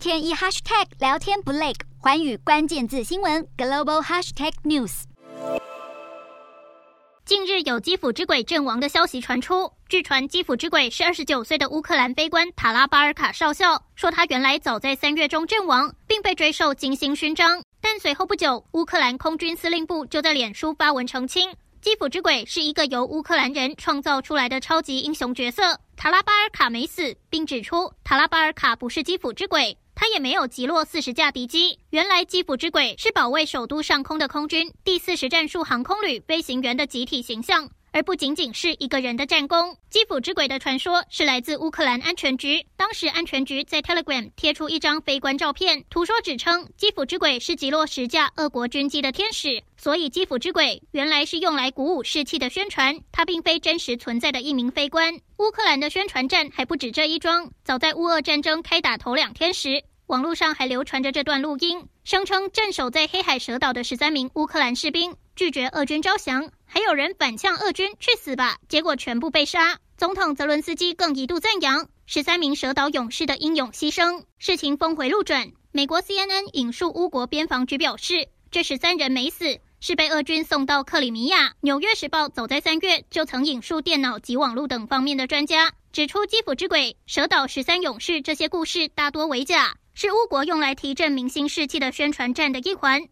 天一 hashtag 聊天不累，寰宇关键字新闻 global hashtag news。近日有基辅之鬼阵亡的消息传出，据传基辅之鬼是二十九岁的乌克兰飞官塔拉巴尔卡少校，说他原来早在三月中阵亡，并被追授金星勋章。但随后不久，乌克兰空军司令部就在脸书发文澄清，基辅之鬼是一个由乌克兰人创造出来的超级英雄角色，塔拉巴尔卡没死，并指出塔拉巴尔卡不是基辅之鬼。他也没有击落四十架敌机。原来基辅之鬼是保卫首都上空的空军第四十战术航空旅飞行员的集体形象。而不仅仅是一个人的战功。基辅之鬼的传说是来自乌克兰安全局，当时安全局在 Telegram 贴出一张飞官照片，图说指称基辅之鬼是击落十架俄国军机的天使，所以基辅之鬼原来是用来鼓舞士气的宣传，它并非真实存在的一名飞官。乌克兰的宣传战还不止这一桩，早在乌俄战争开打头两天时，网络上还流传着这段录音，声称镇守在黑海蛇岛的十三名乌克兰士兵拒绝俄军招降。还有人反呛俄军去死吧，结果全部被杀。总统泽伦斯基更一度赞扬十三名蛇岛勇士的英勇牺牲。事情峰回路转，美国 CNN 引述乌国边防局表示，这十三人没死，是被俄军送到克里米亚。纽约时报早在三月就曾引述电脑及网络等方面的专家，指出基辅之鬼、蛇岛十三勇士这些故事大多为假，是乌国用来提振明星士气的宣传战的一环。